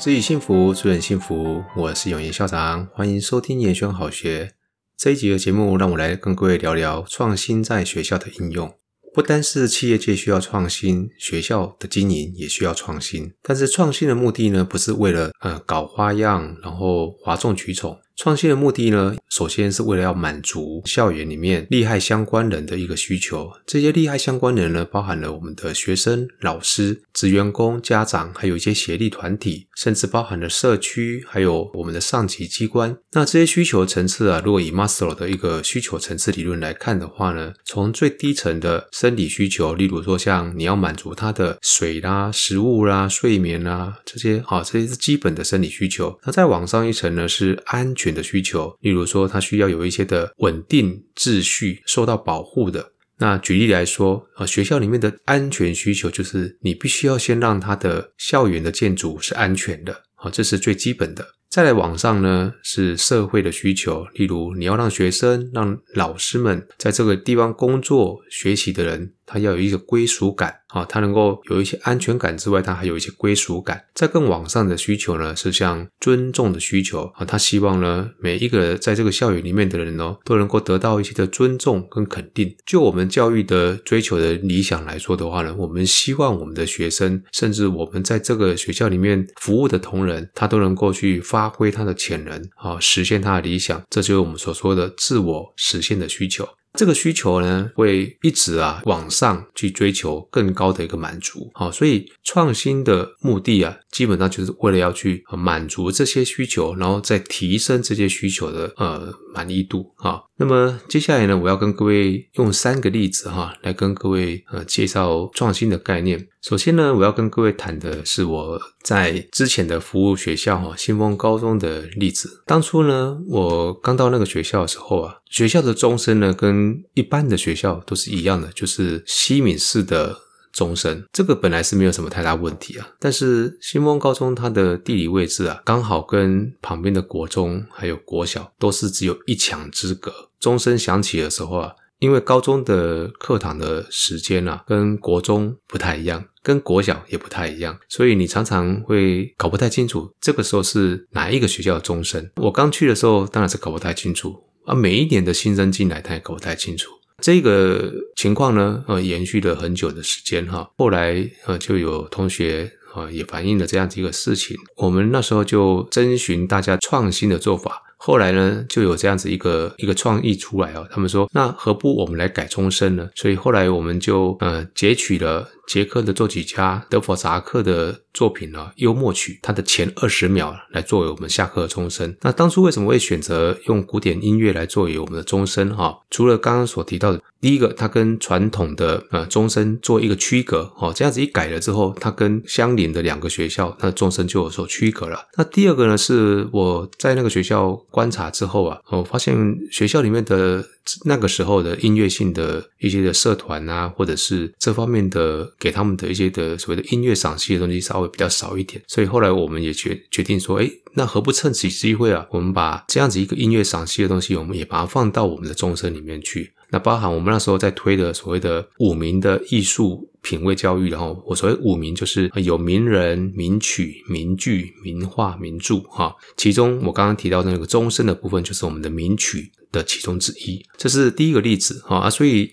自己幸福，助人幸福。我是永言校长，欢迎收听延选好学这一集的节目。让我来跟各位聊聊创新在学校的应用。不单是企业界需要创新，学校的经营也需要创新。但是创新的目的呢，不是为了呃搞花样，然后哗众取宠。创新的目的呢，首先是为了要满足校园里面利害相关人的一个需求。这些利害相关人呢，包含了我们的学生、老师、职员工、家长，还有一些协力团体，甚至包含了社区，还有我们的上级机关。那这些需求层次啊，如果以 Maslow 的一个需求层次理论来看的话呢，从最低层的生理需求，例如说像你要满足他的水啦、食物啦、睡眠啦这些，啊，这些是基本的生理需求。那再往上一层呢，是安全的需求，例如说，它需要有一些的稳定秩序，受到保护的。那举例来说，呃，学校里面的安全需求就是你必须要先让它的校园的建筑是安全的，好，这是最基本的。再来往上呢，是社会的需求，例如你要让学生、让老师们在这个地方工作、学习的人。他要有一个归属感啊，他能够有一些安全感之外，他还有一些归属感。在更往上的需求呢，是像尊重的需求啊，他希望呢，每一个在这个校园里面的人哦，都能够得到一些的尊重跟肯定。就我们教育的追求的理想来说的话呢，我们希望我们的学生，甚至我们在这个学校里面服务的同仁，他都能够去发挥他的潜能啊，实现他的理想。这就是我们所说的自我实现的需求。这个需求呢，会一直啊往上去追求更高的一个满足，好，所以创新的目的啊，基本上就是为了要去满足这些需求，然后再提升这些需求的呃满意度啊。那么接下来呢，我要跟各位用三个例子哈，来跟各位呃介绍创新的概念。首先呢，我要跟各位谈的是我在之前的服务学校哈，新丰高中的例子。当初呢，我刚到那个学校的时候啊，学校的钟声呢，跟一般的学校都是一样的，就是西敏式的钟声。这个本来是没有什么太大问题啊，但是新丰高中它的地理位置啊，刚好跟旁边的国中还有国小都是只有一墙之隔。钟声响起的时候啊。因为高中的课堂的时间啊，跟国中不太一样，跟国小也不太一样，所以你常常会搞不太清楚这个时候是哪一个学校的钟声。我刚去的时候当然是搞不太清楚，啊，每一年的新生进来他也搞不太清楚。这个情况呢，呃，延续了很久的时间哈。后来呃，就有同学啊也反映了这样子一个事情，我们那时候就征询大家创新的做法。后来呢，就有这样子一个一个创意出来哦。他们说，那何不我们来改终身呢？所以后来我们就呃截取了捷克的作曲家德弗札克的作品呢，幽默曲，它的前二十秒来作为我们下课的钟声。那当初为什么会选择用古典音乐来作为我们的钟声？哈，除了刚刚所提到的，第一个，它跟传统的呃钟声做一个区隔，哦，这样子一改了之后，它跟相邻的两个学校，它的钟声就有所区隔了。那第二个呢，是我在那个学校观察之后啊，我发现学校里面的那个时候的音乐性的一些的社团啊，或者是这方面的给他们的一些的所谓的音乐赏析的东西稍微比较少一点，所以后来我们也决决定说，诶，那何不趁此机会啊，我们把这样子一个音乐赏析的东西，我们也把它放到我们的终身里面去。那包含我们那时候在推的所谓的五名的艺术品味教育，然后我所谓五名就是有名人、名曲、名句、名画、名著哈。其中我刚刚提到那个终身的部分，就是我们的名曲的其中之一。这是第一个例子哈啊，所以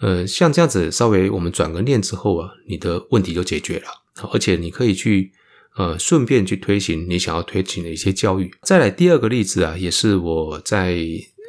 呃，像这样子稍微我们转个念之后啊，你的问题就解决了，而且你可以去呃顺便去推行你想要推行的一些教育。再来第二个例子啊，也是我在。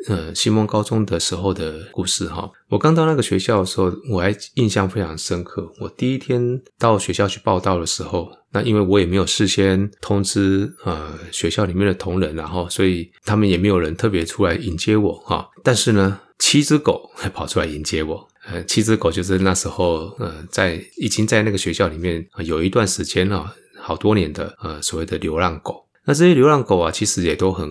呃，新丰高中的时候的故事哈，我刚到那个学校的时候，我还印象非常深刻。我第一天到学校去报到的时候，那因为我也没有事先通知呃学校里面的同仁，然后所以他们也没有人特别出来迎接我哈。但是呢，七只狗还跑出来迎接我。呃，七只狗就是那时候呃在已经在那个学校里面有一段时间了，好多年的呃所谓的流浪狗。那这些流浪狗啊，其实也都很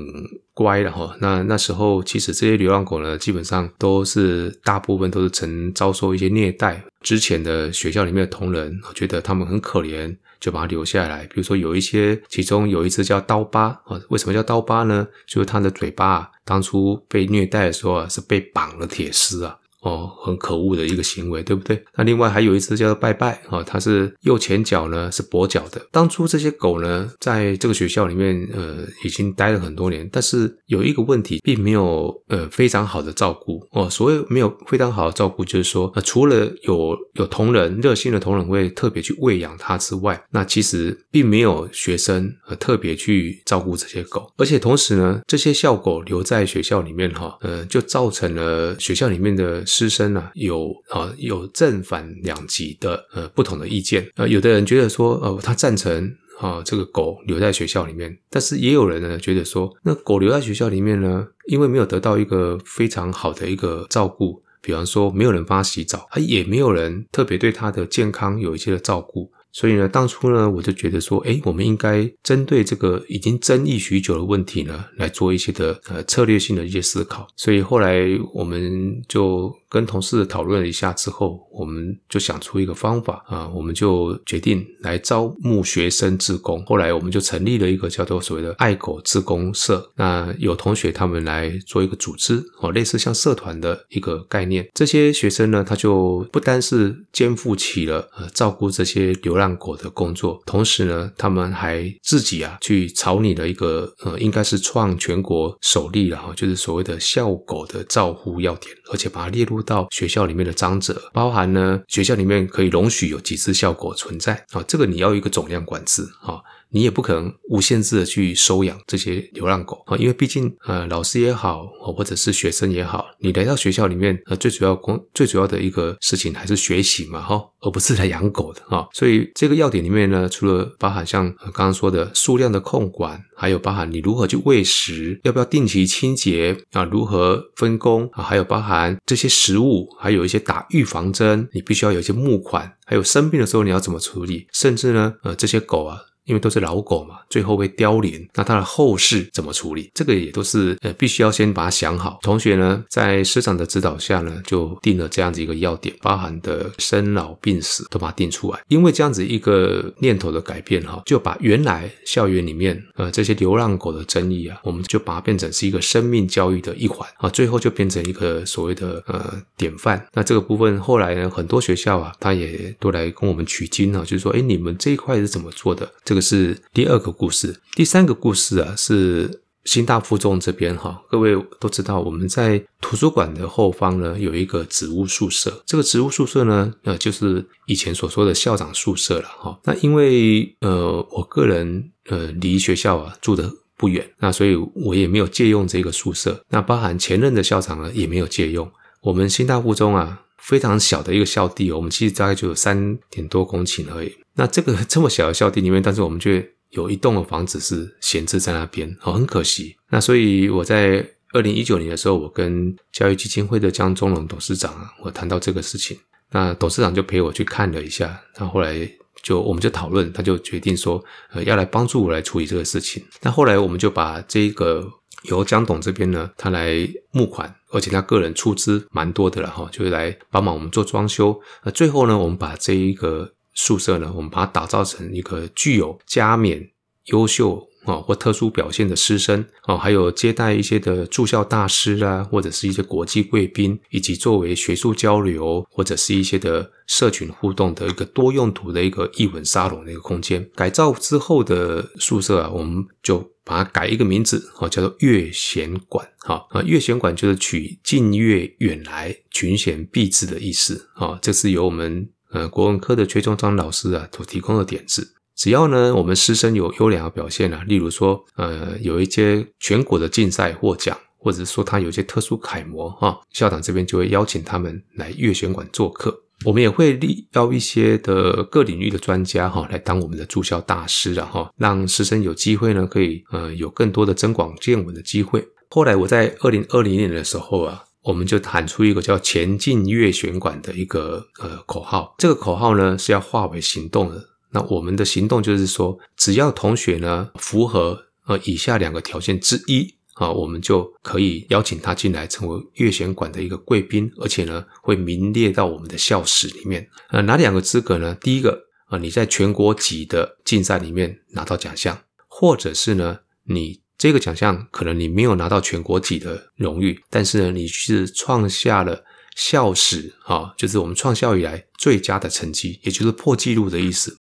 乖的哈。那那时候，其实这些流浪狗呢，基本上都是大部分都是曾遭受一些虐待。之前的学校里面的同仁，觉得他们很可怜，就把它留下来。比如说有一些，其中有一只叫刀疤啊。为什么叫刀疤呢？就是它的嘴巴当初被虐待的时候啊，是被绑了铁丝啊。哦，很可恶的一个行为，对不对？那另外还有一只叫做拜拜啊，它是右前脚呢是跛脚的。当初这些狗呢，在这个学校里面，呃，已经待了很多年，但是有一个问题，并没有呃非常好的照顾哦。所谓没有非常好的照顾，就是说，呃，除了有有同仁热心的同仁会特别去喂养它之外，那其实并没有学生呃特别去照顾这些狗，而且同时呢，这些校狗留在学校里面哈，呃，就造成了学校里面的。师生呢、啊，有啊有正反两极的呃不同的意见，呃有的人觉得说呃他赞成啊这个狗留在学校里面，但是也有人呢觉得说那狗留在学校里面呢，因为没有得到一个非常好的一个照顾，比方说没有人帮他洗澡，啊也没有人特别对他的健康有一些的照顾。所以呢，当初呢，我就觉得说，诶，我们应该针对这个已经争议许久的问题呢，来做一些的呃策略性的一些思考。所以后来我们就跟同事讨论了一下之后，我们就想出一个方法啊，我们就决定来招募学生志工。后来我们就成立了一个叫做所谓的爱狗志工社。那有同学他们来做一个组织哦，类似像社团的一个概念。这些学生呢，他就不单是肩负起了呃照顾这些流浪。狗的工作，同时呢，他们还自己啊去草拟了一个呃，应该是创全国首例了哈，就是所谓的校狗的照护要点，而且把它列入到学校里面的章则，包含呢学校里面可以容许有几只效果存在啊，这个你要一个总量管制啊。你也不可能无限制的去收养这些流浪狗啊，因为毕竟呃老师也好，或者是学生也好，你来到学校里面呃最主要工最主要的一个事情还是学习嘛哈，而不是来养狗的哈。所以这个要点里面呢，除了包含像刚刚说的数量的控管，还有包含你如何去喂食，要不要定期清洁啊，如何分工啊，还有包含这些食物，还有一些打预防针，你必须要有一些募款，还有生病的时候你要怎么处理，甚至呢呃这些狗啊。因为都是老狗嘛，最后会凋零，那它的后事怎么处理？这个也都是呃，必须要先把它想好。同学呢，在师长的指导下呢，就定了这样子一个要点，包含的生老病死都把它定出来。因为这样子一个念头的改变哈，就把原来校园里面呃这些流浪狗的争议啊，我们就把它变成是一个生命教育的一环啊，最后就变成一个所谓的呃典范。那这个部分后来呢，很多学校啊，他也都来跟我们取经啊，就是说，哎，你们这一块是怎么做的？个是第二个故事，第三个故事啊，是新大附中这边哈。各位都知道，我们在图书馆的后方呢，有一个植物宿舍。这个植物宿舍呢，呃，就是以前所说的校长宿舍了哈。那因为呃，我个人呃离学校啊住得不远，那所以我也没有借用这个宿舍。那包含前任的校长呢，也没有借用。我们新大附中啊，非常小的一个校地，我们其实大概就有三点多公顷而已。那这个这么小的校地里面，但是我们却有一栋的房子是闲置在那边，哦，很可惜。那所以我在二零一九年的时候，我跟教育基金会的江忠龙董事长啊，我谈到这个事情，那董事长就陪我去看了一下，那后来就我们就讨论，他就决定说，呃，要来帮助我来处理这个事情。那后来我们就把这个由江董这边呢，他来募款，而且他个人出资蛮多的了哈，就是来帮忙我们做装修。那最后呢，我们把这一个。宿舍呢，我们把它打造成一个具有加冕优秀啊或特殊表现的师生啊，还有接待一些的驻校大师啊，或者是一些国际贵宾，以及作为学术交流或者是一些的社群互动的一个多用途的一个艺文沙龙的一个空间。改造之后的宿舍啊，我们就把它改一个名字啊，叫做悦贤馆。好啊，悦贤馆就是取近悦远来，群贤毕至的意思啊，这是由我们。呃，国文科的崔中章老师啊，所提供的点子，只要呢，我们师生有优良的表现啊，例如说，呃，有一些全国的竞赛获奖，或者是说他有一些特殊楷模哈，校长这边就会邀请他们来悦贤馆做客。我们也会力邀一些的各领域的专家哈，来当我们的驻校大师，然后让师生有机会呢，可以呃有更多的增广见闻的机会。后来我在二零二零年的时候啊。我们就喊出一个叫“前进悦贤馆”的一个呃口号，这个口号呢是要化为行动的。那我们的行动就是说，只要同学呢符合呃以下两个条件之一啊，我们就可以邀请他进来成为悦贤馆的一个贵宾，而且呢会名列到我们的校史里面。呃，哪两个资格呢？第一个啊，你在全国级的竞赛里面拿到奖项，或者是呢你。这个奖项可能你没有拿到全国级的荣誉，但是呢，你是创下了校史啊，就是我们创校以来最佳的成绩，也就是破纪录的意思。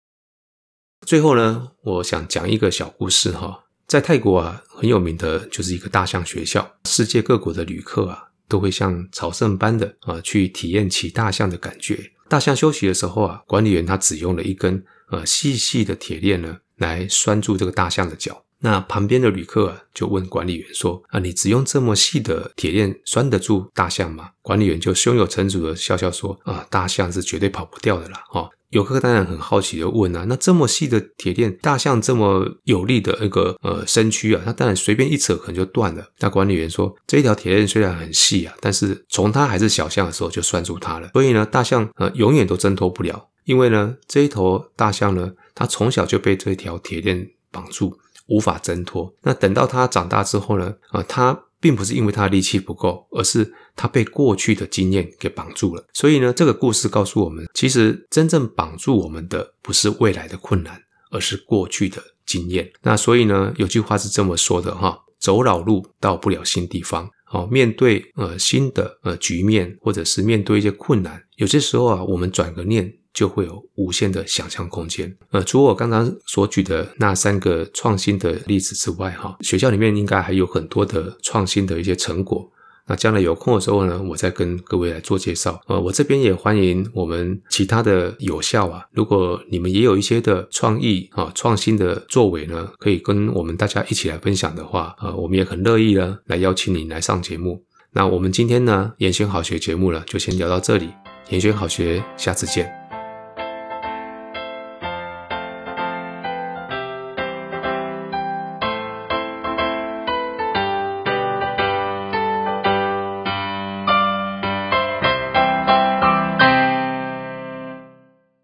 最后呢，我想讲一个小故事哈，在泰国啊，很有名的就是一个大象学校，世界各国的旅客啊，都会像朝圣般的啊去体验骑大象的感觉。大象休息的时候啊，管理员他只用了一根呃细细的铁链呢，来拴住这个大象的脚。那旁边的旅客啊，就问管理员说：“啊，你只用这么细的铁链拴得住大象吗？”管理员就胸有成竹的笑笑说：“啊，大象是绝对跑不掉的啦！”哈，游客当然很好奇的问啊：“那这么细的铁链，大象这么有力的一个呃身躯啊，那当然随便一扯可能就断了。”那管理员说：“这一条铁链虽然很细啊，但是从它还是小象的时候就拴住它了，所以呢，大象呃永远都挣脱不了，因为呢，这一头大象呢，它从小就被这一条铁链绑住。”无法挣脱。那等到他长大之后呢？啊，他并不是因为他的力气不够，而是他被过去的经验给绑住了。所以呢，这个故事告诉我们，其实真正绑住我们的不是未来的困难，而是过去的经验。那所以呢，有句话是这么说的哈：走老路到不了新地方。哦，面对呃新的呃局面，或者是面对一些困难，有些时候啊，我们转个念。就会有无限的想象空间。呃，除我刚刚所举的那三个创新的例子之外，哈，学校里面应该还有很多的创新的一些成果。那将来有空的时候呢，我再跟各位来做介绍。呃，我这边也欢迎我们其他的有效啊，如果你们也有一些的创意啊、创新的作为呢，可以跟我们大家一起来分享的话，呃，我们也很乐意呢来邀请你来上节目。那我们今天呢，延选好学节目了，就先聊到这里。延选好学，下次见。